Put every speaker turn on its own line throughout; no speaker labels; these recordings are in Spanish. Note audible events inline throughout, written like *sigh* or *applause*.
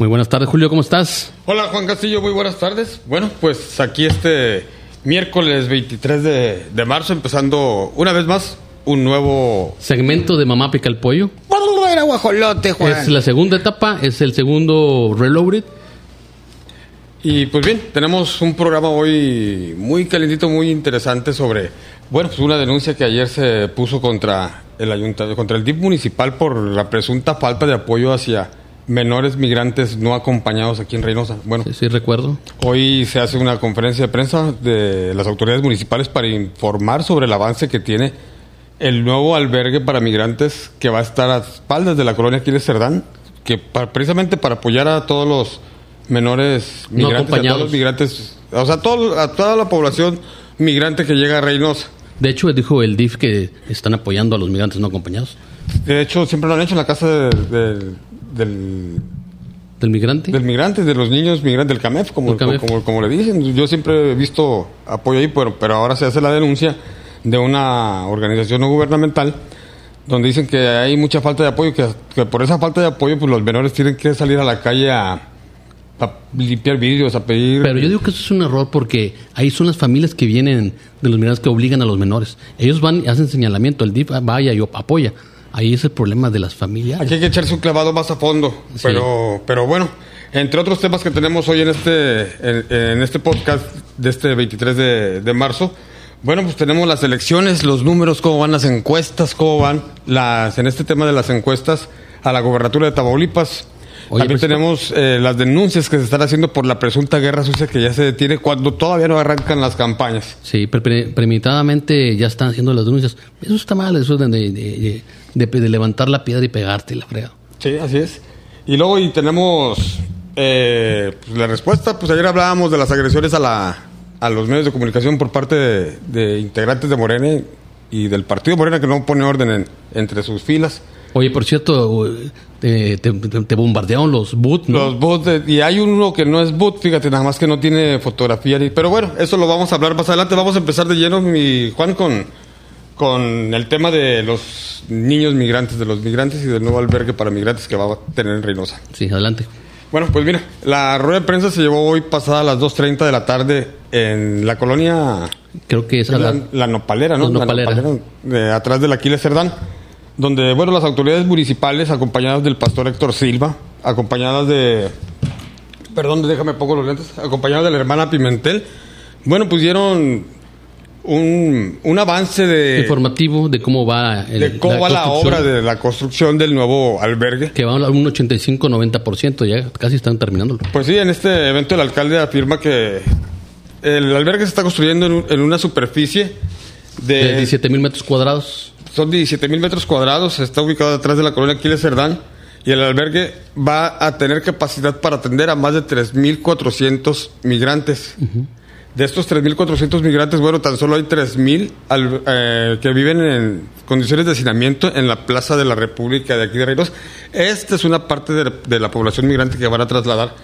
Muy buenas tardes, Julio, ¿cómo estás?
Hola, Juan Castillo, muy buenas tardes. Bueno, pues aquí este miércoles 23 de, de marzo, empezando una vez más un nuevo...
Segmento de Mamá Pica el Pollo.
Era guajolote, Juan.
Es la segunda etapa, es el segundo Reloaded.
Y pues bien, tenemos un programa hoy muy calentito, muy interesante sobre, bueno, pues una denuncia que ayer se puso contra el ayuntamiento, contra el DIP municipal por la presunta falta de apoyo hacia menores migrantes no acompañados aquí en Reynosa. Bueno,
Sí, sí, recuerdo.
hoy se hace una conferencia de prensa de las autoridades municipales para informar sobre el avance que tiene el nuevo albergue para migrantes que va a estar a espaldas de la colonia Aquiles Cerdán, que pa- precisamente para apoyar a todos los menores
No
migrantes, a todos
acompañados.
los migrantes, o sea, todo- a toda la población migrante que llega a Reynosa.
De hecho, dijo el DIF que están apoyando a los migrantes no acompañados.
De hecho, siempre lo han hecho en la casa de- de- del,
¿Del migrante?
del migrante, de los niños migrantes del CAMEF, como,
CAMEF.
como, como le dicen. Yo siempre he visto apoyo ahí, pero, pero ahora se hace la denuncia de una organización no gubernamental donde dicen que hay mucha falta de apoyo, que, que por esa falta de apoyo pues los menores tienen que salir a la calle a, a limpiar vidrios, a pedir...
Pero yo digo que eso es un error porque ahí son las familias que vienen de los migrantes que obligan a los menores. Ellos van y hacen señalamiento, el DIF vaya y apoya. Ahí es el problema de las familias.
Aquí hay que echarse un clavado más a fondo,
Sí.
pero, pero bueno, entre otros temas que tenemos hoy en este, en, en este podcast de este 23 de, de marzo, bueno, pues tenemos las elecciones, los números, cómo van las encuestas, cómo van las, en este tema de las encuestas a la gobernatura de Tamaulipas.
Oye,
También
pues,
tenemos eh, las denuncias que se están haciendo por la presunta guerra sucia que ya se detiene cuando todavía no arrancan las campañas.
Sí, pre- pre- premeditadamente ya están haciendo las denuncias. Eso está mal, eso de, de- de- de- de levantar la piedra y pegarte la frega.
Sí, así es. Y luego y tenemos eh, pues, la respuesta. Pues ayer hablábamos de las agresiones a, la, a los medios de comunicación por parte de, de integrantes de Morena y del partido Morena que no pone orden en- entre sus filas.
Oye, por cierto, eh, te, bombardearon los boot, ¿no?
Los de- y hay uno que no es bot, fíjate, nada más que no tiene fotografía. Pero bueno, eso lo vamos a hablar más adelante. Vamos a empezar de lleno, mi Juan, con, con el tema de los niños migrantes, de los migrantes y del nuevo albergue para migrantes que va a tener en Reynosa.
Sí, adelante.
Bueno, pues mira, la rueda de prensa se llevó hoy pasada a las 2.30 de la tarde en la colonia
Creo que esa
la,
la,
la Nopalera, ¿no?
La
La
Nopalera.
de atrás del Aquiles Cerdán, donde, bueno, las autoridades municipales, acompañadas del pastor Héctor Silva, acompañadas de... Perdón, déjame pongo los lentes. Acompañadas de la hermana Pimentel, bueno, dieron un, un avance de...
informativo de cómo va, el-
de cómo va la obra de la construcción del nuevo albergue.
Que va a un 85-90%, ya casi están terminándolo.
Pues sí, en este evento el alcalde afirma que el albergue se está construyendo en una superficie
De
de...
17 mil metros cuadrados.
son 17 mil metros cuadrados, está ubicado detrás de la colonia Aquiles Cerdán y el albergue va a tener capacidad para atender a más de 3.400 migrantes. De estos 3.400 migrantes, bueno, tan solo hay 3.000 al- eh, que viven en condiciones de hacinamiento en la Plaza de la República de aquí de Reynosa. Esta es una parte de, de la población migrante que van a trasladar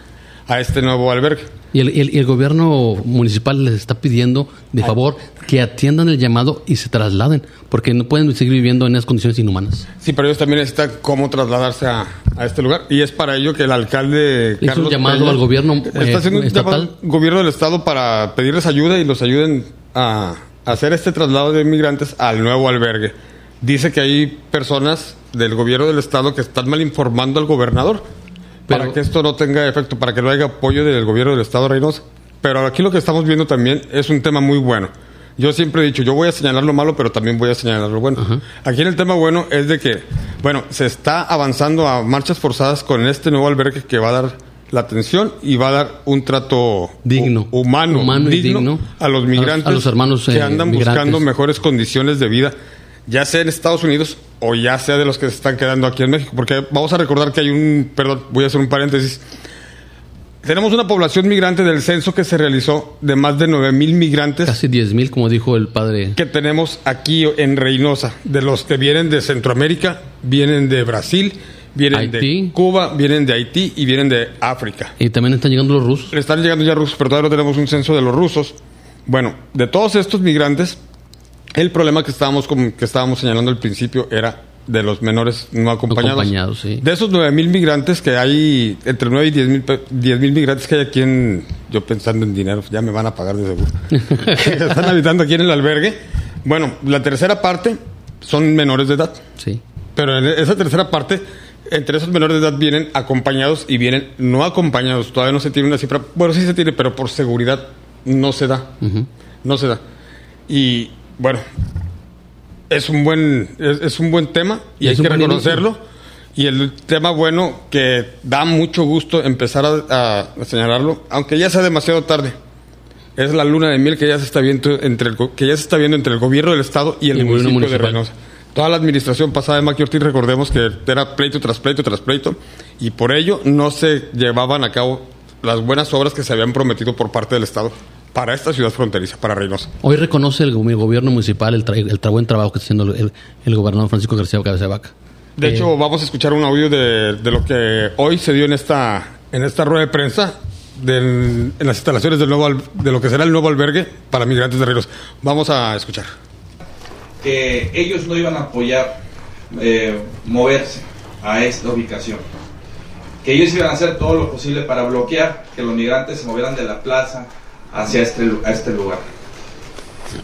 a este nuevo albergue.
Y el, el- el gobierno municipal les está pidiendo, de favor, que atiendan el llamado y se trasladen, porque no pueden seguir viviendo en esas condiciones inhumanas.
Sí, pero ellos también necesitan cómo trasladarse a, a este lugar. Y es para ello que el alcalde
Hizo un llamado al gobierno,
está
eh,
haciendo un llamado al gobierno del estado para pedirles ayuda y los ayuden a hacer este traslado de inmigrantes al nuevo albergue. Dice que hay personas del gobierno del estado que están mal informando al gobernador para que esto no tenga efecto, para que no haya apoyo del gobierno del estado de Reynosa. Pero aquí lo que estamos viendo también es un tema muy bueno. Yo siempre he dicho, yo voy a señalar lo malo, pero también voy a señalar lo bueno. Aquí en el tema bueno es de que, bueno, se está avanzando a marchas forzadas con este nuevo albergue que va a dar la atención y va a dar un trato
Digno.
hu- humano,
Humano y
digno,
digno
a los migrantes
a los hermanos,
que
eh,
andan
migrantes.
buscando mejores condiciones de vida, ya sea en Estados Unidos o ya sea de los que se están quedando aquí en México. Porque vamos a recordar que hay un, perdón, voy a hacer un paréntesis. Tenemos una población migrante del censo que se realizó de más de 9 mil migrantes
Casi 10 mil, como dijo el padre.
que tenemos aquí en Reynosa. De los que vienen de Centroamérica, vienen de Brasil, vienen
Haití.
de Cuba, vienen de Haití y vienen de África.
Y también están llegando los rusos.
Están llegando ya rusos, pero todavía no tenemos un censo de los rusos. Bueno, de todos estos migrantes, el problema que estábamos, com- que estábamos señalando al principio era de los menores no acompañados.
acompañados, sí.
De esos 9 mil migrantes que hay, entre 9 y 10 mil, pe- 10 mil migrantes que hay aquí en, yo pensando en dinero, ya me van a pagar de seguro, que *laughs* *laughs* están habitando aquí en el albergue. Bueno, la tercera parte son menores de edad.
Sí.
Pero en esa tercera parte, entre esos menores de edad vienen acompañados y vienen no acompañados. Todavía no se tiene una cifra. Bueno, sí se tiene, pero por seguridad no se da. No se da. Y bueno, es un buen, es, es un buen tema y hay que reconocerlo. Y el tema bueno que da mucho gusto empezar a, señalarlo, aunque ya sea demasiado tarde. Es la luna de miel que ya se está viendo entre el, que ya se está viendo entre el gobierno del estado y el,
Y el gobierno
municipio de. Reynosa. Toda la administración pasada de Maqui Ortiz, recordemos que era pleito tras pleito tras pleito, y por ello no se llevaban a cabo las buenas obras que se habían prometido por parte del Estado para esta ciudad fronteriza, para Reynosa.
Hoy reconoce el, go- gobierno municipal el, tra- el tra- buen trabajo que está haciendo el, el gobernador Francisco García Cabeza de Vaca.
De
Eh,
hecho, vamos a escuchar un audio de, de lo que hoy se dio en esta, en esta rueda de prensa del- en las instalaciones del nuevo, de lo que será el nuevo albergue para migrantes de Reynosa. Vamos a escuchar.
que ellos no iban a apoyar eh, moverse a esta ubicación. Que ellos iban a hacer todo lo posible para bloquear que los migrantes se movieran de la plaza hacia este, este lugar.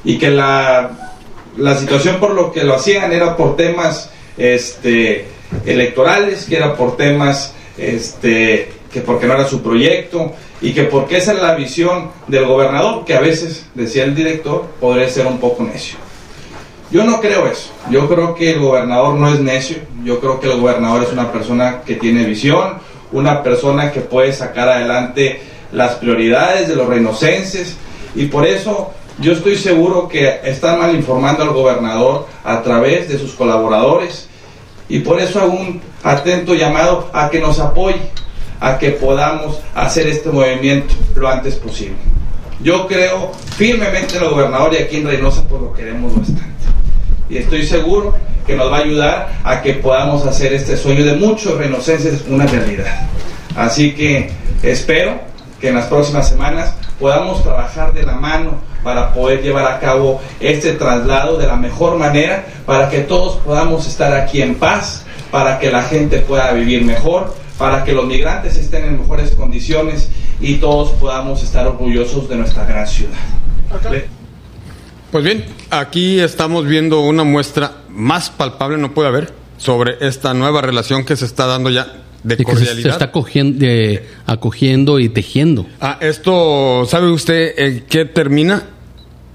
Y que la, la situación por lo que lo hacían era por temas este, electorales, que era por temas este, que porque no era su proyecto y que porque esa es la visión del gobernador, que a veces, decía el director, podría ser un poco necio. Yo no creo eso. Yo creo que el gobernador no es necio. Yo creo que el gobernador es una persona que tiene visión, una persona que puede sacar adelante las prioridades de los reinocenses y por eso yo estoy seguro que están mal informando al gobernador a través de sus colaboradores y por eso hago un atento llamado a que nos apoye, a que podamos hacer este movimiento lo antes posible. Yo creo firmemente en el gobernador y aquí en Reynosa pues lo queremos bastante. Y estoy seguro que nos va a ayudar a que podamos hacer este sueño de muchos reinocenses una realidad. Así que espero que en las próximas semanas podamos trabajar de la mano para poder llevar a cabo este traslado de la mejor manera, para que todos podamos estar aquí en paz, para que la gente pueda vivir mejor, para que los migrantes estén en mejores condiciones y todos podamos estar orgullosos de nuestra gran ciudad.
Pues bien, aquí estamos viendo una muestra más palpable, no puede haber, sobre esta nueva relación que se está dando ya de
y que se,
cordialidad.
se está cogiendo, eh, acogiendo y tejiendo.
Ah, esto, ¿sabe usted en qué termina?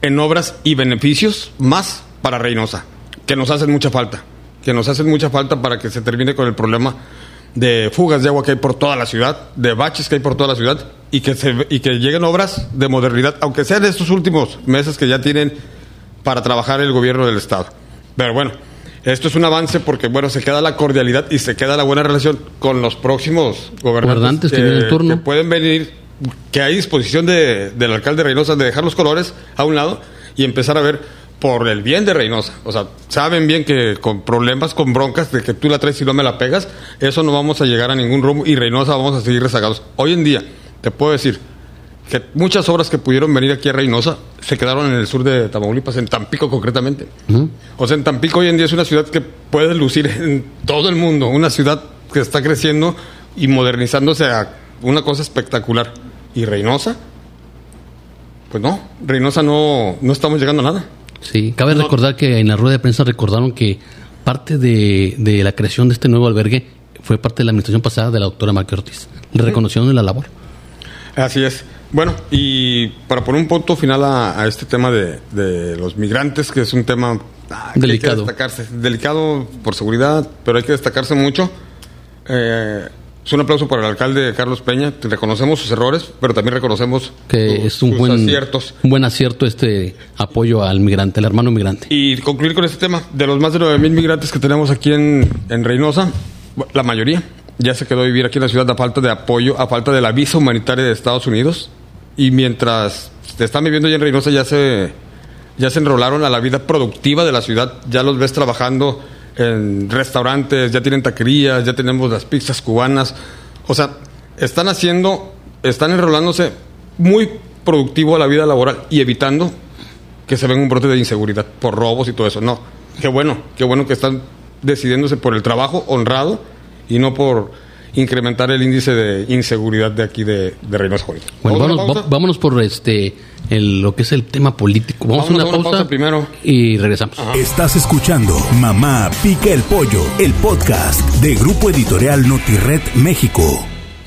En obras y beneficios más para Reynosa, que nos hacen mucha falta, que nos hacen mucha falta para que se termine con el problema de fugas de agua que hay por toda la ciudad, de baches que hay por toda la ciudad y que, se, y que lleguen obras de modernidad, aunque sean estos últimos meses que ya tienen para trabajar el gobierno del Estado. Pero bueno, esto es un avance porque, bueno, se queda la cordialidad y se queda la buena relación con los próximos gobernantes,
que en turno.
que pueden venir, que hay disposición de, del alcalde de Reynosa de dejar los colores a un lado y empezar a ver por el bien de Reynosa. O sea, saben bien que con problemas, con broncas de que tú la traes y no me la pegas, eso no vamos a llegar a ningún rumbo y Reynosa vamos a seguir rezagados. Hoy en día, te puedo decir que muchas obras que pudieron venir aquí a Reynosa se quedaron en el sur de Tamaulipas, en Tampico concretamente. O sea, en Tampico hoy en día es una ciudad que puede lucir en todo el mundo, una ciudad que está creciendo y modernizándose a una cosa espectacular. ¿Y Reynosa? Pues no, Reynosa no, no estamos llegando a nada.
Sí, cabe recordar que en la rueda de prensa recordaron que parte de, de la creación de este nuevo albergue fue parte de la administración pasada de la doctora Marque Ortiz. Reconocieron la labor.
Así es. Bueno, y para poner un punto final a, a este tema de, de los migrantes, que es un tema ah, que
Delicado.
hay que destacarse. Delicado por seguridad, pero hay que destacarse mucho. Eh, es un aplauso para el alcalde Carlos Peña. Reconocemos sus errores, pero también reconocemos
Que
sus-
es un
sus
buen,
aciertos.
un buen acierto este apoyo al migrante, al hermano migrante.
Y concluir con este tema. De los más de 9.000 migrantes que tenemos aquí en, en Reynosa, la mayoría ya se quedó a vivir aquí en la ciudad a falta de apoyo, a falta de la visa humanitaria de Estados Unidos. Y mientras están viviendo ya en Reynosa, ya se, ya se enrolaron a la vida productiva de la ciudad. Ya los ves trabajando en restaurantes, ya tienen taquerías, ya tenemos las pizzas cubanas. O sea, están haciendo, están enrolándose muy productivo a la vida laboral y evitando que se venga un brote de inseguridad por robos y todo eso. No, qué bueno, qué bueno que están decidiéndose por el trabajo honrado y no por incrementar el índice de inseguridad de aquí de, de Reynosa Juárez.
Bueno,
¿Vamos a una
vámonos, va- vámonos por este el, lo que es el tema político. Vamos,
Vámonos
a una pausa,
primero.
y regresamos.
Estás escuchando Mamá Pica el Pollo, el podcast de Grupo Editorial Notired México.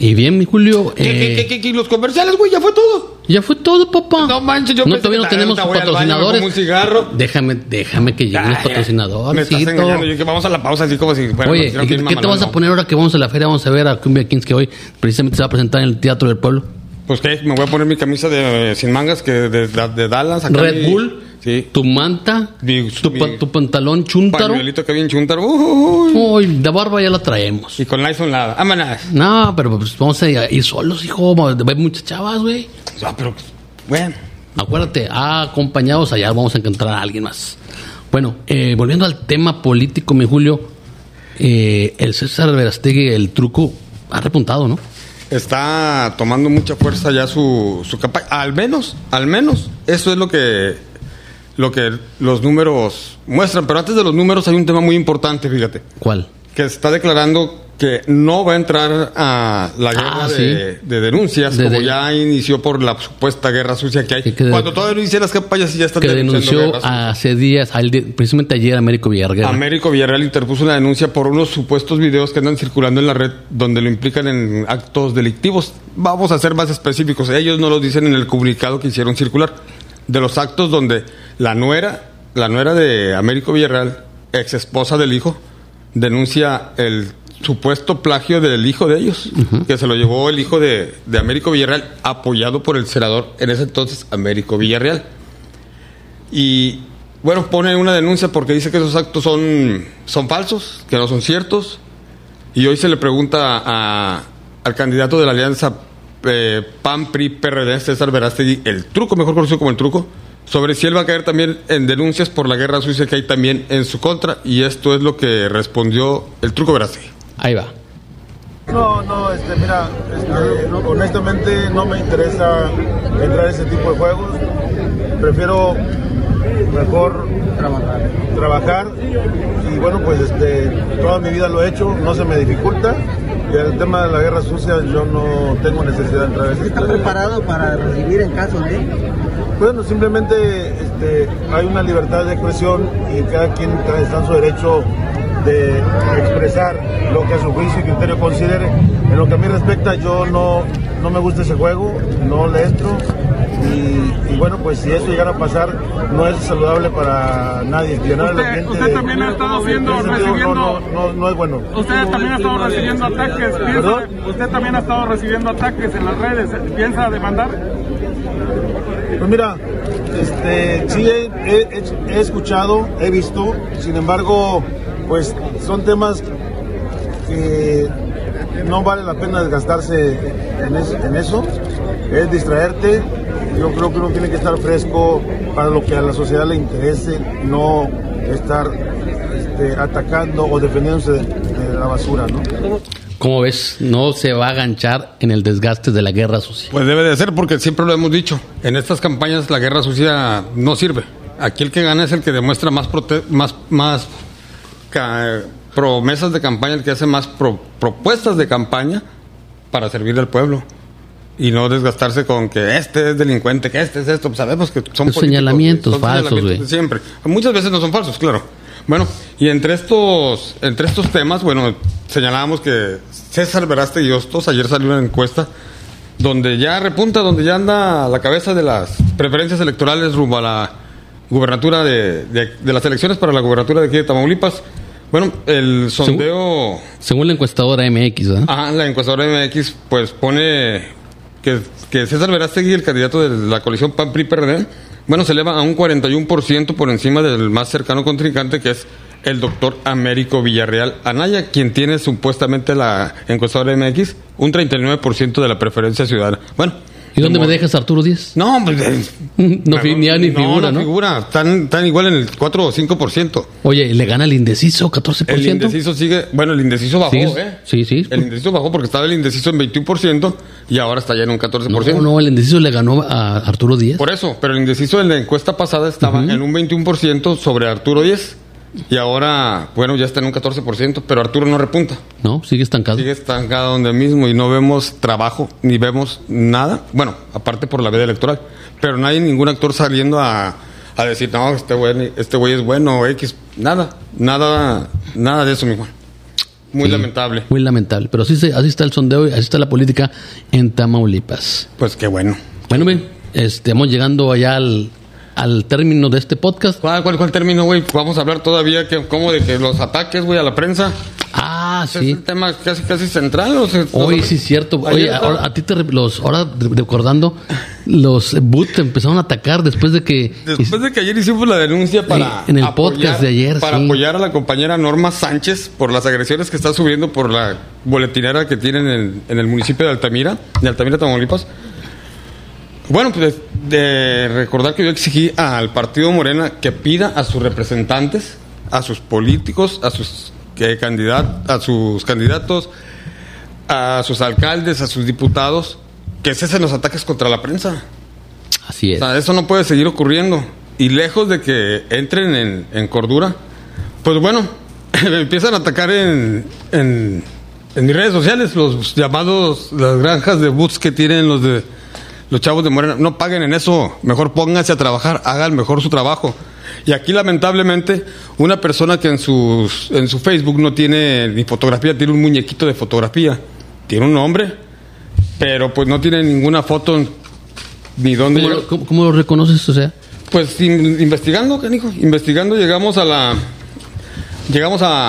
Y bien, mi Julio,
¿Qué,
eh,
qué, qué, qué, los comerciales, güey? Ya fue todo.
ya fue todo, papá.
No manches, yo
no
pensé
todavía no tenemos patrocinadores.
como un cigarro.
Déjame, déjame que lleguen los
Ay, Me
patrocinadores.
estás engañando. Yo que vamos a la pausa así como si fuera
Oye, ¿qué, qué te vas a poner ahora que vamos a la feria? Vamos a ver a Cumbia Kings que hoy precisamente se va a presentar en el Teatro del Pueblo.
Pues qué, me voy a poner mi camisa de eh, sin mangas que de, de, de Dallas. acá
Red
mi-
Bull,
Sí.
tu manta,
Mi-
tu, pa-
mi-
tu pantalón.
Pañuelito que bien chuntaro. Uy.
Uy, la barba ya la traemos.
Y con Lyson nada. Vámonos.
No, pero pues vamos a ir solos, hijo. Hay muchas chavas, güey.
Ah, pero, bueno.
Acuérdate, ah, acompañados allá vamos a encontrar a alguien más. Bueno, eh, volviendo al tema político, mi Julio, eh, el César Verastegui, el truco, ha repuntado, ¿no?
Está tomando mucha fuerza ya su, su campaña. Al menos, al menos, eso es lo que, lo que los números muestran. Pero antes de los números hay un tema muy importante, fíjate.
¿Cuál?
Que está declarando que no va a entrar a la guerra
Ah,
de,
sí.
de denuncias,
De-
como
de-
ya inició por la supuesta guerra sucia que hay.
Que-
Cuando todavía no las campañas y ya están
Que denunció hace días, al precisamente ayer, Américo Villarreal.
Américo Villarreal interpuso una denuncia por unos supuestos videos que andan circulando en la red donde lo implican en actos delictivos. Vamos a ser más específicos. Ellos no lo dicen en el comunicado que hicieron circular. De los actos donde la nuera, la nuera de Américo Villarreal, ex esposa del hijo, denuncia el supuesto plagio del hijo de ellos, que se lo llevó el hijo de, de Américo Villarreal, apoyado por el senador en ese entonces, Américo Villarreal. Y bueno, pone una denuncia porque dice que esos actos son, son falsos, que no son ciertos. Y hoy se le pregunta a- al candidato de la alianza eh, PAN, PRI, PRD, César Verástegui, el truco, mejor conocido como el truco, sobre si él va a caer también en denuncias por la guerra sucia que hay también en su contra. Y esto es lo que respondió el truco Verástegui.
Ahí va.
No, no, este, mira, este, honestamente no me interesa entrar a ese tipo de juegos. Prefiero mejor trabajar. y bueno, pues este, toda mi vida lo he hecho, no se me dificulta. Y el tema de la guerra sucia yo no tengo necesidad de entrar a ese
¿Está
tipo de-
preparado para recibir en caso de?
Bueno, simplemente este, hay una libertad de expresión y cada quien está en su derecho de expresar lo que a su juicio y criterio considere. En lo que a mí respecta, yo no, no me gusta ese juego, no le entro. Y, y bueno, pues si eso llegara a pasar, no es saludable para nadie. Llenar
Usted-
ambiente
usted
de-
también ha estado
ese sentido,
recibiendo-
No, no, no, no es bueno.
Usted también ha estado recibiendo ataques. Piensa, usted también ha estado recibiendo ataques en las redes. ¿Piensa demandar?
Pues mira, este, sí he, he- he escuchado, he visto, sin embargo, pues son temas que no vale la pena desgastarse en, es- en eso, es distraerte. Yo creo que uno tiene que estar fresco para lo que a la sociedad le interese, no estar este, atacando o defendiéndose de, de la basura, ¿no?
¿Cómo ves? No se va a aganchar en el desgaste de la guerra sucia.
Pues debe de ser, porque siempre lo hemos dicho. En estas campañas la guerra sucia no sirve. Aquí el que gana es el que demuestra más, prote- más, más promesas de campaña, el que hace más pro- propuestas de campaña para servir al pueblo. Y no desgastarse con que este es delincuente, que este es esto. Pues sabemos que son
señalamientos
son
falsos,
señalamientos siempre. Muchas veces no son falsos, claro. Bueno, y entre estos, entre estos temas, bueno, señalábamos que César Veraste y Hostos, ayer salió una encuesta donde ya repunta, donde ya anda la cabeza de las preferencias electorales rumbo a la gubernatura de, de- de las elecciones para la gubernatura de aquí de Tamaulipas. Bueno, el sondeo,
Según la encuestadora MX, ¿verdad?
ajá, la encuestadora MX, pues pone que, que César Verástegui, el candidato de la coalición PAN-PRI-PRD, bueno, se eleva a un 41% por encima del más cercano contrincante, que es el doctor Américo Villarreal Anaya, quien tiene supuestamente la encuestadora MX un 39% de la preferencia ciudadana. Bueno.
¿Y dónde me dejas Arturo Díez?
No, pues,
No, fi- ni, ni figura,
no, figura. Están, están igual en el 4 o 5%.
Oye, le gana el indeciso, 14%.
El indeciso sigue, bueno, el indeciso bajó, ¿eh?
sí, sí.
El indeciso bajó porque estaba el indeciso en 21% y ahora está ya en un 14%.
No, no, el indeciso le ganó a Arturo Díez.
Por eso, pero el indeciso en la encuesta pasada estaba en un 21% sobre Arturo 10 y ahora, bueno, ya está en un 14%, pero Arturo no repunta.
No, sigue estancado.
Sigue estancado donde mismo y no vemos trabajo ni vemos nada. Bueno, aparte por la veda electoral, pero no hay ningún actor saliendo a, a decir, no, este güey, este güey es bueno, X. Nada, nada, nada de eso, mi Juan. Muy
Sí,
lamentable.
Muy lamentable. Pero así, se- así está el sondeo y así está la política en Tamaulipas.
Pues qué bueno.
Bueno, bien, estamos llegando allá al, al término de este podcast.
¿Cuál, cuál, cuál término, güey? Vamos a hablar todavía que, como de que los ataques, güey, a la prensa.
Ah,
Es
sí.
el tema casi, casi central. O sea,
Hoy sí es cierto. Oye, ahora, a ti te re- los ahora re- recordando los boot te empezaron a atacar después de que
Después de que ayer hicimos la denuncia para
en el podcast de ayer,
para
sí.
apoyar a la compañera Norma Sánchez por las agresiones que está subiendo por la boletinera que tienen en, en el municipio de Altamira, de Altamira, Tamaulipas. Bueno, pues de, recordar que yo exigí al partido Morena que pida a sus representantes, a sus políticos, a sus que candidat- a sus candidatos, a sus alcaldes, a sus diputados, que cesen los ataques contra la prensa.
así
O
es.
sea, eso no puede seguir ocurriendo. Y lejos de que entren en, en cordura, pues bueno, *laughs* empiezan a atacar en, en, en mis redes sociales, los llamados, las granjas de boots que tienen los de los chavos de Morena. No paguen en eso, mejor pónganse a trabajar, hagan mejor su trabajo. Y aquí lamentablemente una persona que en, sus, en su Facebook no tiene ni fotografía, tiene un muñequito de fotografía, tiene un nombre, pero pues no tiene ninguna foto ni dónde
¿Cómo, lo reconoces? O sea,
Pues in- investigando, canijo, investigando llegamos a la llegamos a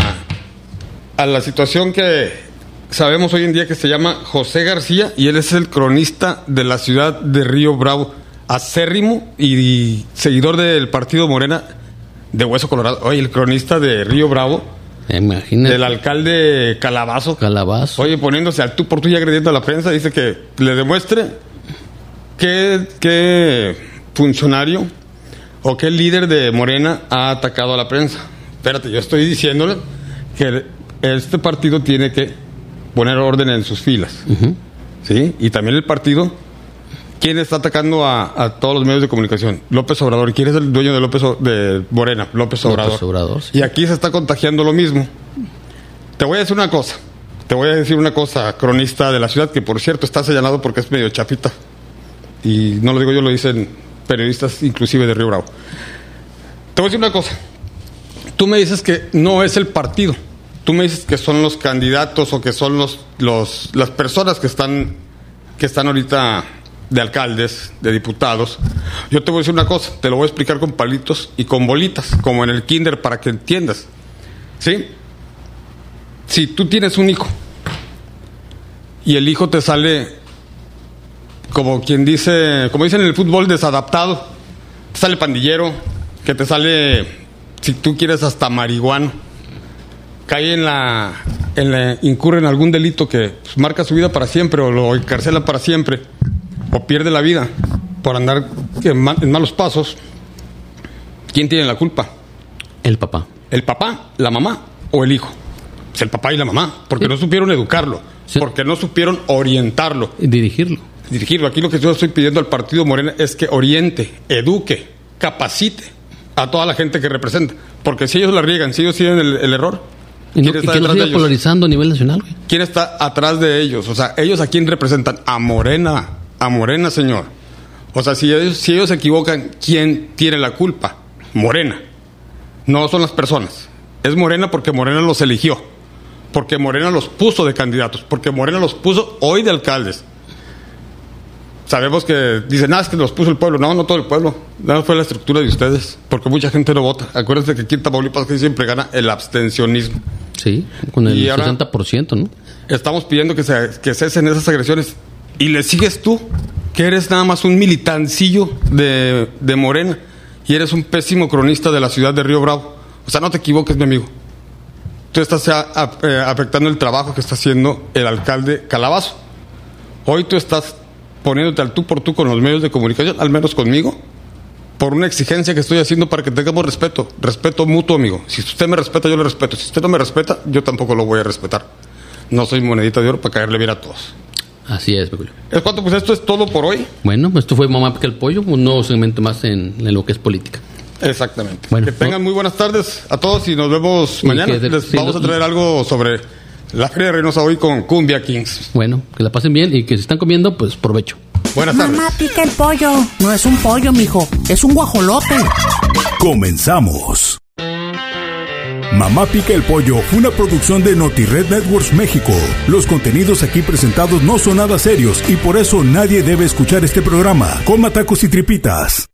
a la situación que sabemos hoy en día que se llama José García y él es el cronista de la ciudad de Río Bravo, acérrimo y, seguidor del partido Morena de Hueso Colorado. Oye, el cronista de Río Bravo,
imagínate.
del alcalde Calabazo.
Calabazo.
Oye, poniéndose al tú por tú y agrediendo a la prensa, dice que le demuestre qué, qué funcionario o qué líder de Morena ha atacado a la prensa. Espérate, yo estoy diciéndole que este partido tiene que poner orden en sus filas. ¿Sí? Y también el partido, ¿quién está atacando a, a todos los medios de comunicación? López Obrador. ¿Y quién es el dueño de López O- de Morena? López Obrador.
López Obrador, sí.
Y aquí se está contagiando lo mismo. Te voy a decir una cosa. Te voy a decir una cosa, cronista de la ciudad, que por cierto está señalado porque es medio chapita. Y no lo digo yo, lo dicen periodistas inclusive de Río Bravo. Te voy a decir una cosa. Tú me dices que no es el partido. Tú me dices que son los candidatos o que son los, los las personas que están que están ahorita de alcaldes, de diputados. Yo te voy a decir una cosa, te lo voy a explicar con palitos y con bolitas, como en el kinder para que entiendas. ¿Sí? Si tú tienes un hijo y el hijo te sale como quien dice, como dicen en el fútbol desadaptado, te sale pandillero, que te sale si tú quieres hasta marihuano cae en la, en la- incurre en algún delito que pues, marca su vida para siempre o lo encarcela para siempre o pierde la vida por andar en, ma- en malos pasos, ¿quién tiene la culpa?
El papá.
¿El papá, la mamá o el hijo? Es el papá y la mamá, porque
Sí.
no supieron educarlo,
Sí.
porque no supieron orientarlo,
dirigirlo.
dirigirlo. Aquí lo que yo estoy pidiendo al Partido Morena es que oriente, eduque, capacite a toda la gente que representa, porque si ellos la riegan, si ellos siguen el, el error,
Y, no-
¿quién
y
está
que lo
detrás de
siga
ellos?
polarizando a nivel nacional, güey.
¿Quién está atrás de ellos? O sea, ¿ellos a quién representan? A Morena, a Morena, señor. O sea, si ellos, si ellos se equivocan, ¿quién tiene la culpa? Morena. No son las personas. Es Morena porque Morena los eligió. Porque Morena los puso de candidatos. Porque Morena los puso hoy de alcaldes. Sabemos que dicen, ah, es que los puso el pueblo. No, no todo el pueblo. No fue la estructura de ustedes. Porque mucha gente no vota. Acuérdense que aquí en Tamaulipas casi siempre gana el abstencionismo.
Sí, con el
Y ahora-
60%, ¿no?
Estamos pidiendo que, se, que cesen esas agresiones. Y le sigues tú, que eres nada más un militancillo de, de Morena. Y eres un pésimo cronista de la ciudad de Río Bravo. O O sea, no te equivoques, mi amigo. Tú estás a- a- eh, afectando el trabajo que está haciendo el alcalde Calabazo. Hoy tú estás poniéndote al tú por tú con los medios de comunicación, al menos conmigo, por una exigencia que estoy haciendo para que tengamos respeto. Respeto mutuo, amigo. Si usted me respeta, yo le respeto. Si usted no me respeta, yo tampoco lo voy a respetar. No soy monedita de oro para caerle bien a todos.
Así es, Julio.
Es cuanto, pues esto es todo por hoy.
Bueno, pues esto fue Mamá Pica el Pollo, un nuevo segmento más en, en lo que es política.
Exactamente.
Bueno,
que tengan muy buenas tardes a todos y nos vemos
Y
mañana.
que de-
Les
sí,
vamos
lo-
a traer algo sobre la Feria de Reynosa hoy con Cumbia Kings.
Bueno, que la pasen bien y que si están comiendo, pues provecho.
Buenas tardes.
Mamá pica el pollo. No es un pollo, mijo. Es un guajolote.
Comenzamos. Mamá Pica el Pollo fue una producción de NotiRed Networks México. Los contenidos aquí presentados no son nada serios y por eso nadie debe escuchar este programa. Coma tacos y tripitas.